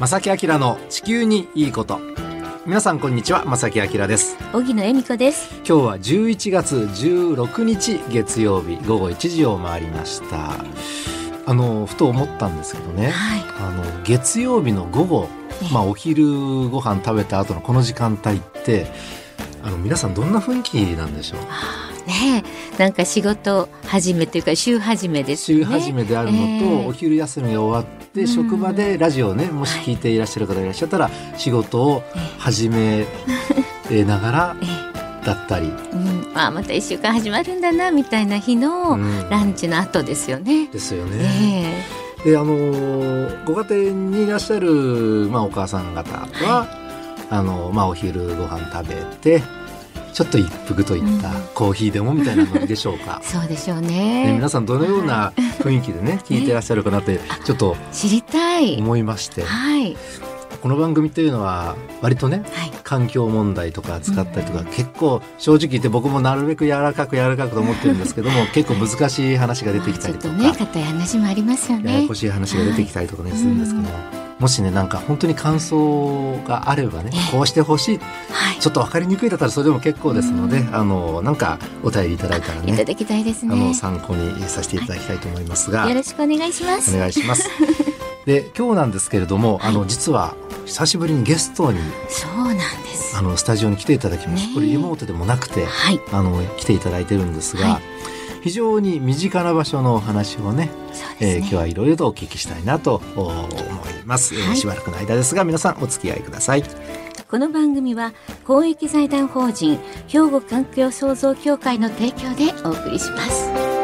正木明の地球にいいこと。皆さんこんにちは正木明です。荻野恵美子です。今日は11月16日月曜日午後1時を回りました。あのふと思ったんですけどね、はい。あの月曜日の午後、まあ、お昼ご飯食べた後のこの時間帯ってあの皆さんどんな雰囲気なんでしょう？ね。えなんか仕事始めというか週始めですね。週始めであるのと、ええ。お昼休みが終わって、うん。職場でラジオをねもし聞いていらっしゃる方がいらっしゃったら、仕事を始めながらええ。だったり、うん、あまた一週間始まるんだなみたいな日のうん。ランチの後ですよね。ですよね。えであのーご家庭にいらっしゃる、まあ、お母さん方は、あのまあ、お昼ご飯食べてちょっと一服といった、うんコーヒーでもみたいなのでしょうかえ。そうでしょうね、ね皆。さんどのような雰囲気でね聞いていらっしゃるかなってちょっと知りたい。思いましてはいこの番組というのは割とねはい。環境問題とか使ったりとか、結構正直言って僕もなるべく柔らかく柔らかくと思ってるんですけども 結構難しい話が出てきたりとか、ね硬い話もありますよねややこ。しい話が出てきたりとかね、するんですけども、もしねなんか本当に感想があればねええこうしてほしいはい。ちょっと分かりにくいだったらそれでも結構ですので、あのなんかお便りいただいたらいたねだきたいですあのね。参考にさせていただきたいと思いますが、よろしくお願いします。お願いします。で今日なんですけれども、あの実は久しぶりにゲストにそうなんです。あのスタジオに来ていただきました。これリモートでもなくて、はい。あの来ていただいてるんですが、はい非常に身近な場所のお話をね、そうえー。今日はいろいろとお聞きしたいなとお思います、えーはいしばらくの間ですが皆さんお付き合いくださいこの番組は公益財団法人兵庫環境創造協会の提供でお送りします。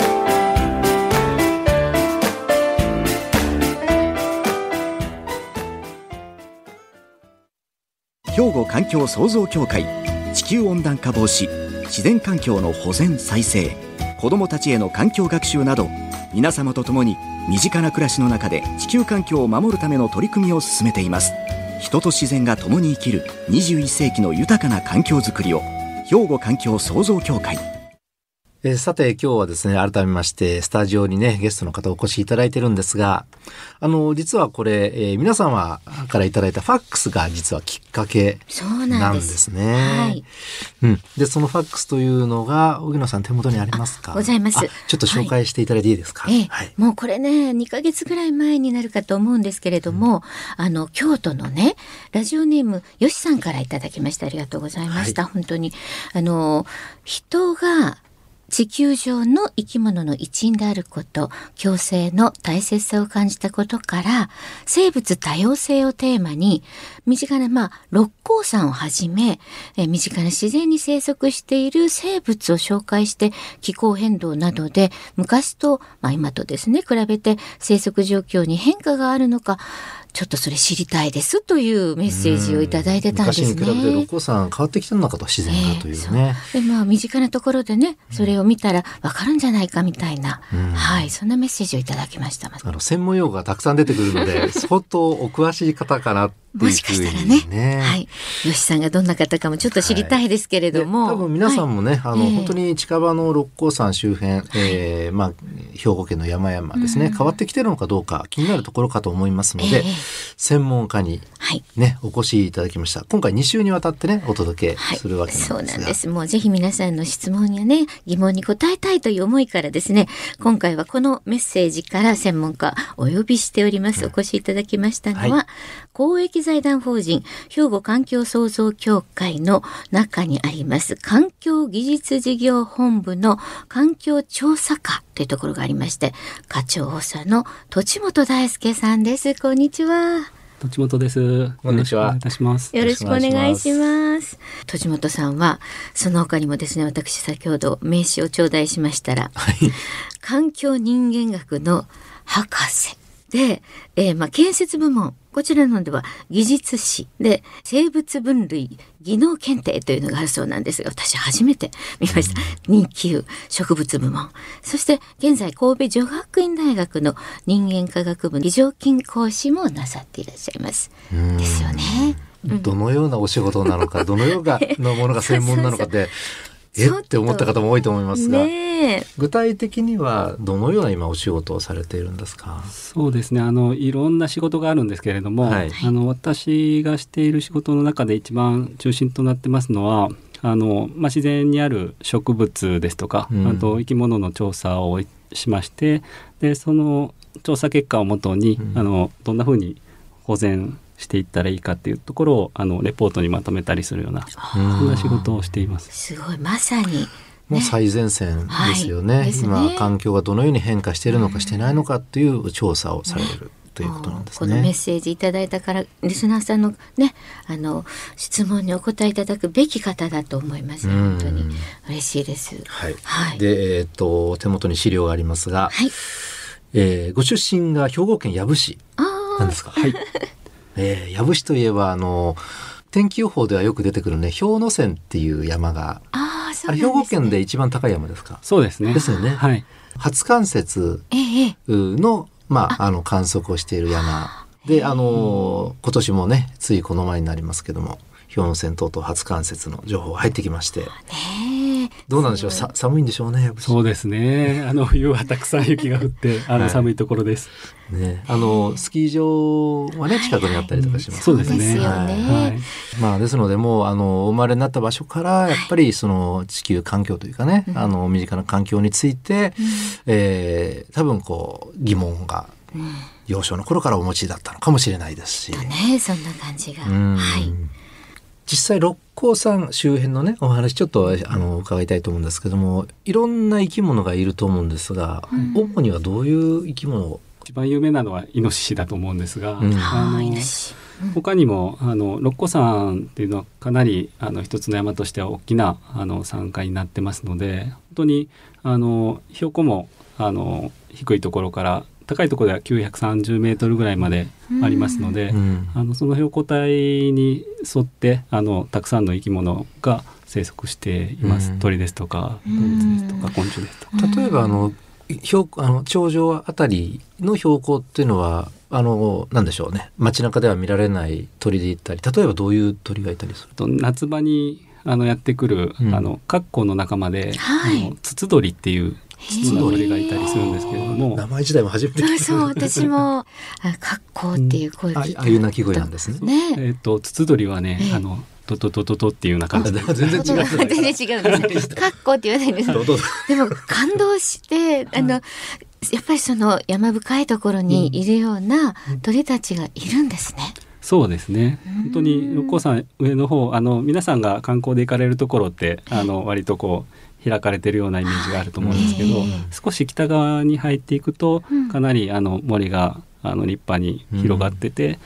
兵庫環境創造協会地球温暖化防止自然環境の保全再生子どもたちへの環境学習など皆様と共に身近な暮らしの中で地球環境を守るための取り組みを進めています。人と自然が共に生きる21世紀の豊かな環境づくりを兵庫環境創造協会えーさて今日はですね改めましてスタジオにねゲストの方お越しいただいてるんですがあの実はこれ、えー皆様からいただいたファックスが実はきっかけそうななんで。んですすね。はい。うん、でそのファックスというのが荻野さん手元にありますか？あございます。あちょっと紹介していただいていいですか、ええ。はい、もうこれね2ヶ月ぐらい前になるかと思うんですけれども、あの京都のねラジオネームよしさんからいただきましたありがとうございました、本当に。あの人が地球上の生き物の一員であること共生の大切さを感じたことから生物多様性をテーマに身近なまあ六甲山をはじめえ身近な自然に生息している生物を紹介して気候変動などで昔と、まあ、今とですね比べて生息状況に変化があるのかちょっとそれ知りたいですというメッセージをいただいてたんですね。昔に比べて六甲山変わってきてるのかと自然がというね。でまあ身近なところでねそれを見たらわかるんじゃないかみたいな、うんはいそんなメッセージをいただきました。あの専門用語がたくさん出てくるので 相当お詳しい方かなもしかしたらね。にね。はい、吉さんがどんな方かもちょっと知りたいですけれども、で多分皆さんもね、あの、ええ本当に近場の六甲山周辺、えーまあ兵庫県の山々ですね、うん。変わってきてるのかどうか気になるところかと思いますので、ええ。専門家にはい。ねお越しいただきました。今回2週にわたってねお届けはい、するわけそなんですが、うなんです。もうぜひ皆さんの質問やね、疑問に答えたいという思いからですね、今回はこのメッセージから専門家お呼びしております。お越しいただきましたのは、はい。公益財団法人兵庫環境創造協会の中にあります環境技術事業本部の環境調査課というところがありまして、課長補佐の土本大輔さんです。こんにちは。土本です。こんにちはよろしくお願いいたします。よろしくお願いしよます。土本さんは、その他にもですね、私先ほど名刺を頂戴しましたら、はい環境人間学の博士で、えーまあ、建設部門、こちらのでは技術士で生物分類技能検定というのがあるそうなんですが、私初めて見ました。2級植物部門。そして現在神戸女学院大学の人間科学部非常勤講師もなさっていらっしゃいます。うんですよね。うんどのようなお仕事なのかどのようなのものが専門なのかって え？って思った方も多いと思いますが、ね具体的にはどのような今お仕事をされているんですか？そうですね。あのいろんな仕事があるんですけれども、はい。あの私がしている仕事の中で一番中心となってますのはあの、まあ、自然にある植物ですとか、うん。あと生き物の調査をしましてでその調査結果をもとに、うん。あのどんなふうに保全していったらいいかっていうところをあのレポートにまとめたりするようなそんな仕事をしています。すごいまさに。もう最前線ですよね,、はい。ね。今環境がどのように変化しているのかしてないのかっていう調査をされるということなんですこのメッね。セージいただいたからリスナーさんのねあの質問にお答えいただくべき方だと思います。うん。本当に。嬉しいです。はい、はい。で、えーっと手元に資料がありますが、はい。えーご出身が兵庫県養父市あなんですか？はい。えー、養父市といえばあの天気予報ではよく出てくるね氷ノ山っていう山がああそあれうなんです、ね、兵庫県で一番高い山ですか？そうですね。ですよねはい。初冠雪のまああの観測をしている山であの今年もねついこの前になりますけども氷ノ山等々初冠雪の情報が入ってきまして。どうなんでしょう？さ寒いんでしょうねそうですね。あの冬はたくさん雪が降って、あ はい。の寒いところです。ね。あのスキー場はね近くにあったりとかしますそうですね。そうですよね。はい。まあですのでもうあのお生まれになった場所からやっぱりその地球環境というかね、あの身近な環境について、えー多分こう疑問が幼少の頃からお持ちだったのかもしれないですし、ねそんな感じが。うん。はい実際六甲山周辺のねお話ちょっとあの伺いたいと思うんですけどもいろんな生き物がいると思うんですが、主にはどういう生き物を、一番有名なのはイノシシだと思うんですが、うん。あのはい。イノシシ他にもあの六甲山っていうのはかなりあの一つの山としては大きなあの山塊になってますので本当にあの標高もあの低いところから高いところでは930メートルぐらいまでありますので、うん。あのその標高帯に沿ってあのたくさんの生き物が生息しています、うん。鳥ですとか動物ですとか昆虫ですとか。例えばあの標あの頂上あたりの標高っていうのはあのなんでしょうね。街中では見られない鳥でいったり例えばどういう鳥がいたりする？と夏場にあのやってくる、うん。あのカッコウの仲間で、はい。あのツツドリっていうツツの鳥がいたりするんですけれども。名前自体も初めて聞いた。そう私もあ格好っていう声あ聞いた。ああいう鳴き声なんですね。ね。えっ、とツツドリはね、ええ。あのトトトトトっていうような感じで全然違う。全然違うんですね。格好って言わないんです。でも感動して、あの、やっぱりその山深いところにいるような鳥たちがいるんですね。そうですね。本当に六甲山上の方あの皆さんが観光で行かれるところってあの割とこう開かれてるようなイメージがあると思うんですけど、ええ少し北側に入っていくと、うん。かなりあの森があの立派に広がってて、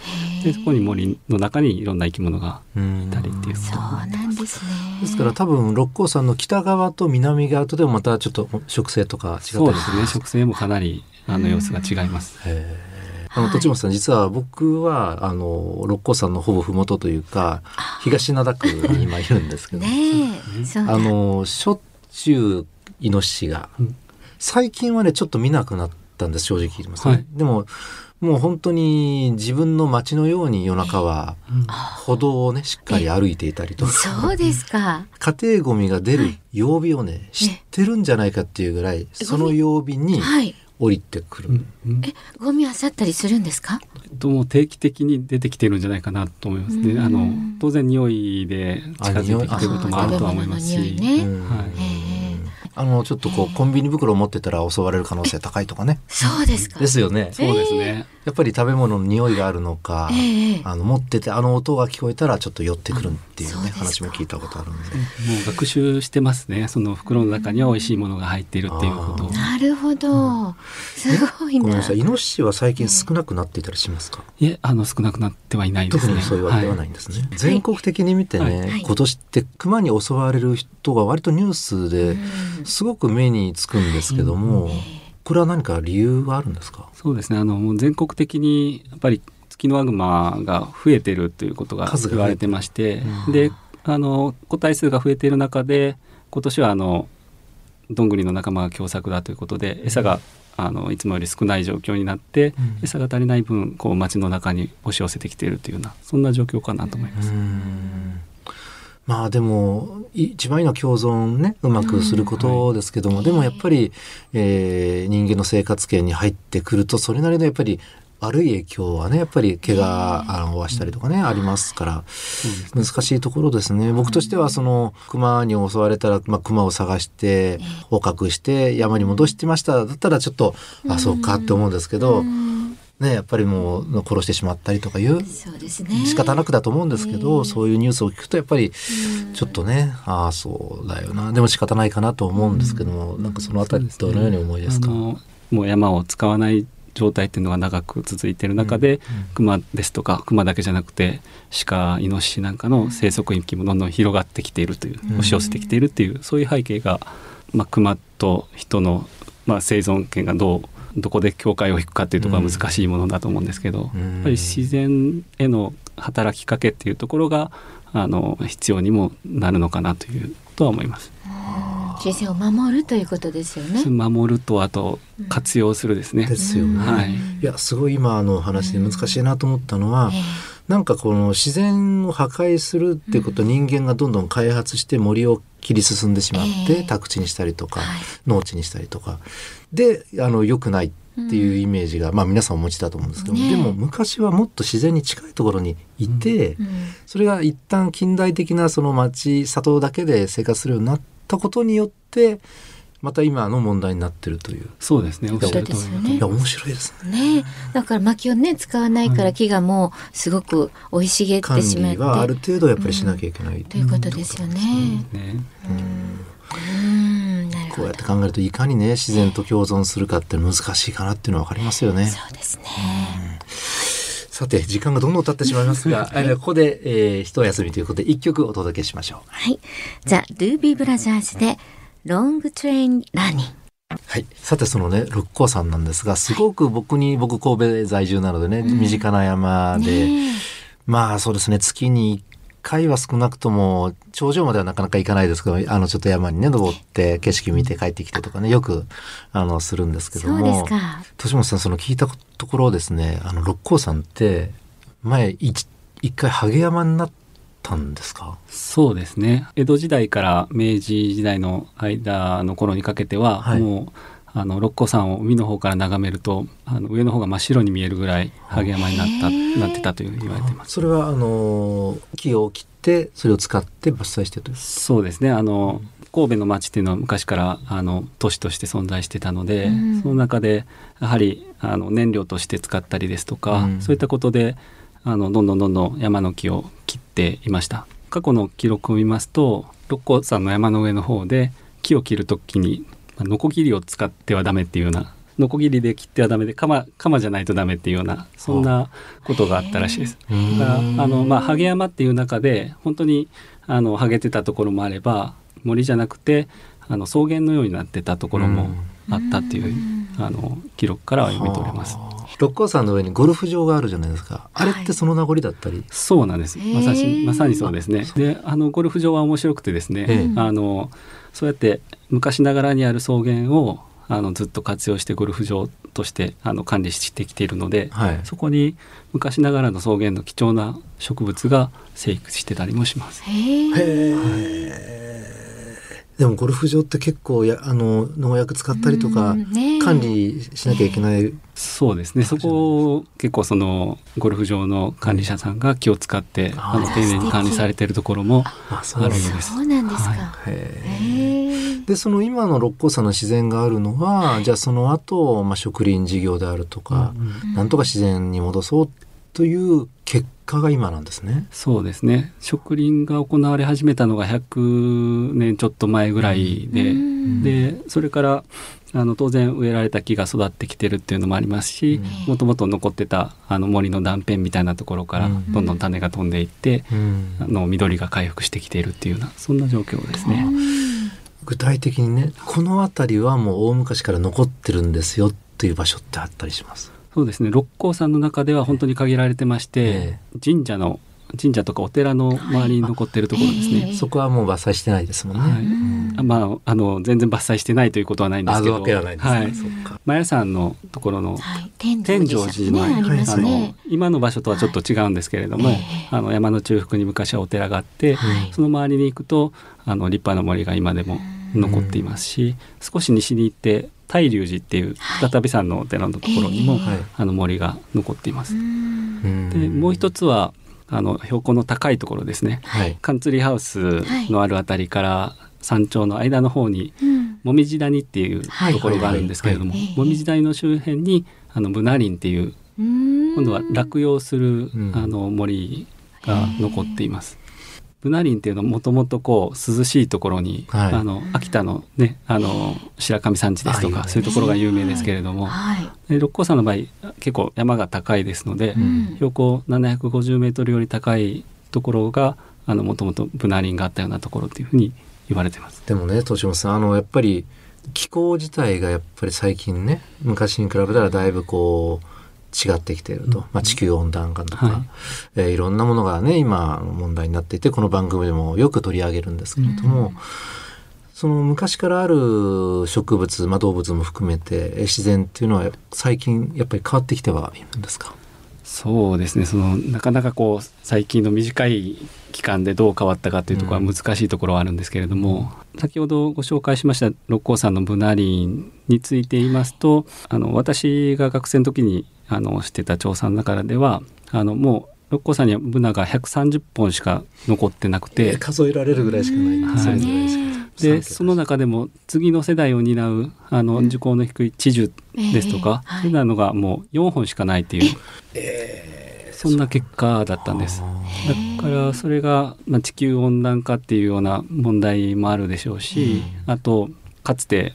でそこに森の中にいろんな生き物がうんいたりっていう。そうなんですね。ですから多分六甲山の北側と南側とでもまたちょっと植生とか違ったりそうですね。植生もかなりあの様子が違います。あのはい。栃本さん実は僕はあの六甲山のほぼ麓というか東灘区に今いるんですけど、ねえ、そうだ。あのしょっちゅうイノシシが、うん。最近はねちょっと見なくなったんです正直言いますね、はい。でももう本当に自分の街のように夜中は歩道をねしっかり歩いていたりとか。そうですか。家庭ゴミが出る曜日をね知ってるんじゃないかっていうぐらいその曜日にはい。降りてくる、うん。うんえ、ゴミ漁ったりするんですか？とも定期的に出てきてるんじゃないかなと思いますね。うん。あの当然匂いで近づいてきてることもあるとは思いますし、ねうんはい。ええあのちょっとこうコンビニ袋を持ってたら襲われる可能性高いとかねそうですか。ですよねそうですね。やっぱり食べ物の匂いがあるのか、ええあの持っててあの音が聞こえたらちょっと寄ってくるっていうね話も聞いたことあるんで。もう学習してますね。その袋の中には美味しいものが入っているっていうことを。なるほど。すごいな。ごめんなさいイノシシは最近少なくなっていたりしますか、いえ、あの少なくなってはいないですね。特にそういうわけではないんですね、全国的に見てね、はい今年って熊に襲われる人が割とニュースでうん。すごく目につくんですけども、これは何か理由はあるんですか？そうですね。あのもう全国的にやっぱりツキノワグマが増えてるということが言われてまして、うん。で、あの個体数が増えている中で今年はあのどんぐりの仲間が凶作だということで餌があのいつもより少ない状況になって、うん。餌が足りない分こう街の中に押し寄せてきているというようなそんな状況かなと思います。うーんまあでも一番いいのは共存ねうまくすることですけども、でもやっぱり、えー人間の生活圏に入ってくるとそれなりのやっぱり悪い影響はねやっぱり怪我あの負わしたりとかね、ありますから難しいところですね。僕としてはその熊に襲われたら、まあ、熊を探して捕獲して山に戻してました。だったらちょっと、あそうかって思うんですけど、ね、やっぱりもう殺してしまったりとかいうそうですね。仕方なくだと思うんですけど、ええそういうニュースを聞くとやっぱりちょっとね、ああそうだよな。でも仕方ないかなと思うんですけども、なんかそのあたりどのように思いですか？あのもう山を使わない状態っていうのが長く続いている中で、熊ですとか熊だけじゃなくて鹿イノシシなんかの生息域もどんどん広がってきているという、うん。押し寄せてきているっていうそういう背景が、まあ、熊と人の、まあ、生存権がどうどこで境界を引くかっていうところは難しいものだと思うんですけど、うんやっぱり自然への働きかけっていうところがあの必要にもなるのかなというとは思います。自然を守るということですよね。守るとあと活用するですね。ですよね。はいいやすごい今の話で難しいなと思ったのは、えなんかこの自然を破壊するっていうことを人間がどんどん開発して森を切り進んでしまって、ええ。宅地にしたりとか、はい。農地にしたりとか。であの良くないっていうイメージが、まあ皆さんお持ちだと思うんですけども、ねえ。でも昔はもっと自然に近いところにいて、うん。それが一旦近代的なその町里だけで生活するようになったことによってまた今の問題になってるという。そうですね。おっしゃると思いや面白いですね。ねだから薪をね使わないから木がもうすごく生い茂っ管てしまって理はある程度やっぱりしなきゃいけない、ということですよね。こうやって考えるといかにね自然と共存するかって難しいかなっていうのは分かりますよね。そうですね。さて時間がどんどん経ってしまいますが、えーここで、えー、一休みということで一曲お届けしましょう。はい。ザ・ドゥービーブラザーズでロングトレインラーニン。グ。はい、さてそのね六甲山なんですがすごく僕に、僕神戸在住なのでね、身近な山で、ねまあそうですね月に1回は少なくとも頂上まではなかなか行かないですけどあのちょっと山にね登って景色見て帰ってきてとかねよくあのするんですけどそうですもか。年本さんその聞いたところですねあの六甲山って前一一回ハゲ山になったんですか？そうですね。江戸時代から明治時代の間の頃にかけては、はい。もうあの六甲山を海の方から眺めるとあの上の方が真っ白に見えるぐらい萩山になったなってたという言われてます。それはあの木を切ってそれを使って伐採してとそうですね。あの神戸の町っていうのは昔からあの都市として存在してたので、うん。その中でやはりあの燃料として使ったりですとか、うん。そういったことであのどんどんどんどん山の木を切っていました。過去の記録を見ますと六甲山の山の上の方で木を切るときにまあノコギリを使ってはダメっていうようなノコギリで切ってはダメで鎌鎌じゃないとダメっていうようなそんなことがあったらしいです。だからあのまあハゲ山っていう中で本当にあのハゲてたところもあれば森じゃなくてあの草原のようになってたところもあったっていう、あの記録からは読み取れます。六甲山の上にゴルフ場があるじゃないですかあれってその名残だったり、そうなんです。まさしまさにそうですね。で、あのゴルフ場は面白くてですね、ええあのそうやって昔ながらにある草原をあのずっと活用してゴルフ場としてあの管理してきているので、はいそこに昔ながらの草原の貴重な植物が生育してたりもします。へえ。でもゴルフ場って結構やあの農薬使ったりとか管理しなきゃいけない、そうですね。そこを結構そのゴルフ場の管理者さんが気を使って、あの丁寧に管理されているところもあるようです。そうなんですか。へへえ。でその今の六甲山の自然があるのは、じゃあその後、まあ植林事業であるとか、なんとか自然に戻そうという結果が今なんですね。そうですね植林が行われ始めたのが100年ちょっと前ぐらいで、うんでそれからあの当然植えられた木が育ってきてるっていうのもありますしうんもともと残ってたあの森の断片みたいなところからうんどんどん種が飛んでいって、うんあの緑が回復してきているっていうようなそんな状況ですね。具体的にねこの辺りはもう大昔から残ってるんですよっていう場所ってあったりします？そうですね。六甲山の中では本当に限られてまして、え神社の神社とかお寺の周りに残ってるところですね。はいそこはもう伐採してないですもんね。はい。うん。あまああの全然伐採してないということはないんですあるけど、わけはないですね。はい。そっか。マヤ山のところのはい、天天井井寺の,、ね。あのね。今の場所とはちょっと違うんですけれども、あの山の中腹に昔はお寺があって、はい。その周りに行くとあの立派な森が今でも残っていますし、少し西に行って大龍寺っていうはい。再び山のお寺のところにも、ええ。はい。あの森が残っています。うん。うんでもう一つはあの標高の高いところですね。はい。カンツリーハウスのあるあたりから山頂の間の方にうん。もみじ谷っていうはい。ところがあるんですけれども、もみじ谷の周辺にあのブナ林っていううん。今度は落葉する、うん。あの森が残っています。ブナ林っていうのはもともとこう涼しいところに、はいあの秋田のねあの白神山地ですとかそういうところが有名ですけれども、はい。で六甲山の場合結構山が高いですので、うん標高750メートルより高いところがあのもともとブナ林があったようなところというふうに言われてます。でもね、栃本さん、あの、やっぱり気候自体がやっぱり最近ね、昔に比べたらだいぶこう、違ってきていると。まあ、地球温暖化とか、はい。えーいろんなものがね、今問題になっていて、この番組でもよく取り上げるんですけれども、その昔からある植物、まあ、動物も含めてえー自然っていうのは最近やっぱり変わってきてはいるんですか？そうですね。そのなかなかこう最近の短い期間でどう変わったかというところは難しいところはあるんですけれども、先ほどご紹介しました六甲山のブナ林について言いますとあの私が学生の時にあのしてた調査の中ではあのもう六甲山にはブナが130本しか残ってなくて、えー数えられるぐらいしかないんですはい。でその中でも次の世代を担うあの受講の低い知樹ですとか、ええはい。そういうのがもう4本しかないっていう、そんな結果だったんです。だからそれが、まあ、地球温暖化っていうような問題もあるでしょうし、あとかつて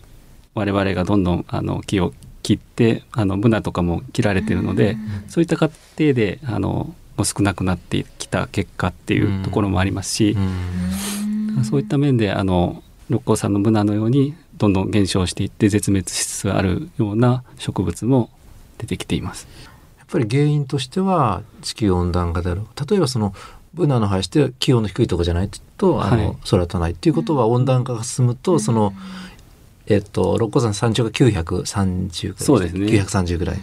我々がどんどんあの木を切ってあのブナとかも切られてるので、そういった過程であのもう少なくなってきた結果っていうところもありますし、うん。そういった面であの六甲山のブナのようにどんどん減少していって絶滅しつつあるような植物も出てきています。やっぱり原因としては地球温暖化である。例えばそのブナの生えして気温の低いところじゃないとあの、はい。育たないっていうことは温暖化が進むと、そのえっと六甲山山頂が930ぐらいそうですね。930ぐらい。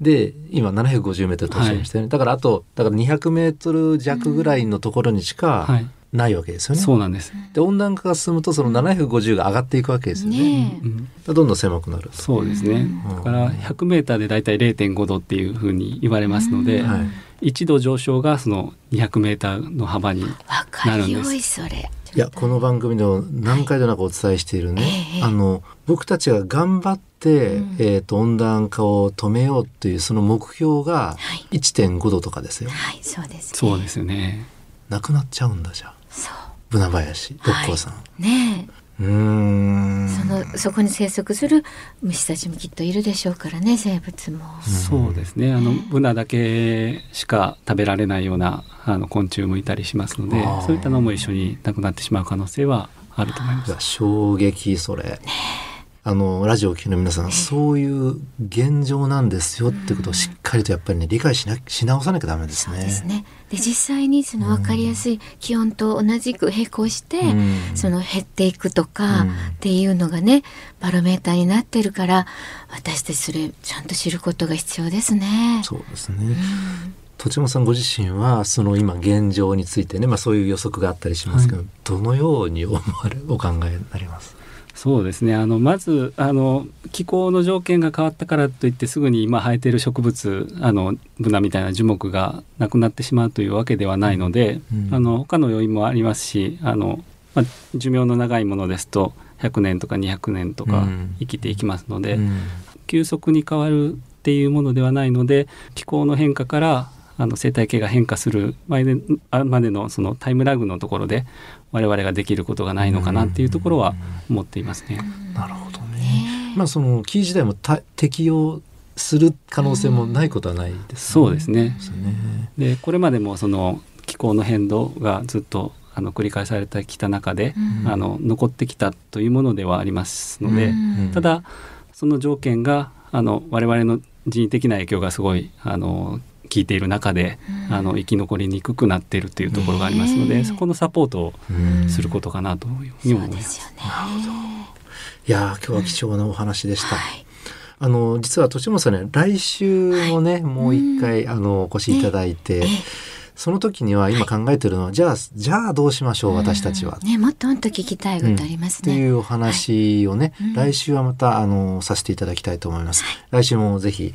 で今750メートルとおっしゃいましたよね、だからあとだから200メートル弱ぐらいのところにしかはい、ないわけですよね、そうなんです。で温暖化が進むとその750が上がっていくわけですよね。ねえ。うん。どんどん狭くなるそうですね。だから100メーターでだいたい0.5度っていうふうに言われますので、うん。はい。1度上昇がその200メーターの幅になるんりです。よいそれ。いやこの番組でも何回となくお伝えしているね、ええあの僕たちが頑張って、うん。えー、と温暖化を止めようというその目標がはい。1.5度とかですよ。はいそうです、ね。そうですよね。なくなっちゃうんだじゃあそうブナ林六甲山、ねうーんえそのそこに生息する虫たちもきっといるでしょうからね生物も。そうですね。あのブナだけしか食べられないようなあの昆虫もいたりしますのでそういったのも一緒になくなってしまう可能性はあると思います。衝撃それ。あのラジオをお聞きの皆さん、そういう現状なんですよってことをしっかりとやっぱりね理解しなし直さなきゃダメですね。そうですね。で実際にその分かりやすい気温と同じく並行して、うんその減っていくとかうんっていうのがねバロメーターになってるから私たちそれちゃんと知ることが必要ですね。そうですね。栃本さんご自身はその今現状についてね、まあそういう予測があったりしますけど、どのように思われお考えになります？そうですね。あのまずあの気候の条件が変わったからといってすぐに今生えている植物あのブナみたいな樹木がなくなってしまうというわけではないので、うん。あの他の要因もありますしあの、まあ、寿命の長いものですと100年とか200年とかうん。生きていきますので、うん。急速に変わるっていうものではないので気候の変化からあの生態系が変化するまであまでのそのタイムラグのところで我々ができることがないのかなっていうところは思っていますね。なるほどね。ねまあその木自体もた適用する可能性もないことはないですそうですねですね。でこれまでもその気候の変動がずっとあの繰り返されてきた中で、うんあの残ってきたというものではありますので、うんただその条件があの我々の人為的な影響がすごいあの聞いている中で、あの生き残りにくくなっているというところがありますので、ねそこのサポートをうんすることかなというふうに思います。よね。いやー今日は貴重なお話でした。はい。あの実は年もさんね来週もね、もう一回、あのお越しいただいて、ええその時には今考えてるのは、じゃあじゃあどうしましょう私たちは。うんね、もっともっと聞きたいことありますね。っていうお話をね、はいうん来週はまたあのさせていただきたいと思います。来週もぜひ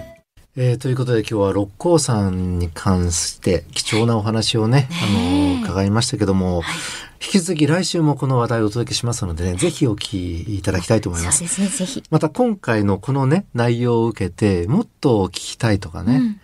えーということで今日は六甲山に関して貴重なお話をね、あの伺いましたけども、引き続き来週もこの話題をお届けしますのでね、ぜひお聞きいただきたいと思います。そうですね、ぜひ。また今回のこのね、内容を受けて、もっと聞きたいとかね、うん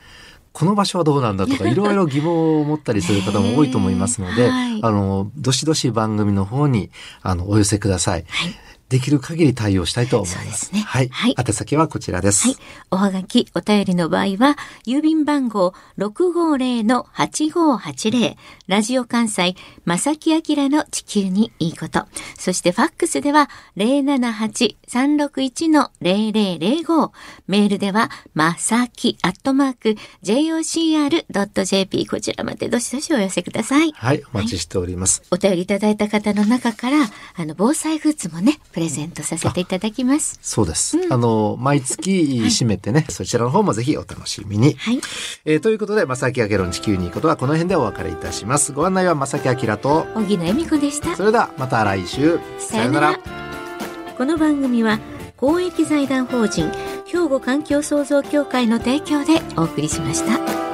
この場所はどうなんだとか、いろいろ疑問を持ったりする方も多いと思いますので、はいあの、どしどし番組の方に、あの、お寄せください。はい。できる限り対応したいと思いま。そうですすねはい。はい宛先はこちらです。はい。おはがき、お便りの場合は、郵便番号650-8580、ラジオ関西、正木明の地球にいいこと。そしてファックスでは、078-361-0005。メールでは、まさき、アットマーク、jocr.jp。こちらまでどしどしお寄せください。はい。お待ちしております。お便りいただいた方の中から、あの、防災グッズもね、プレゼントさせていただきます。そうです。あの、毎月締めてね、そちらの方もぜひお楽しみに。はい。えーということで、正木明の地球にいいことはこの辺でお別れいたします。ご案内は正木明と、小木野恵美子でした。それではまた来週。さよなら。この番組は公益財団法人兵庫環境創造協会の提供でお送りしました。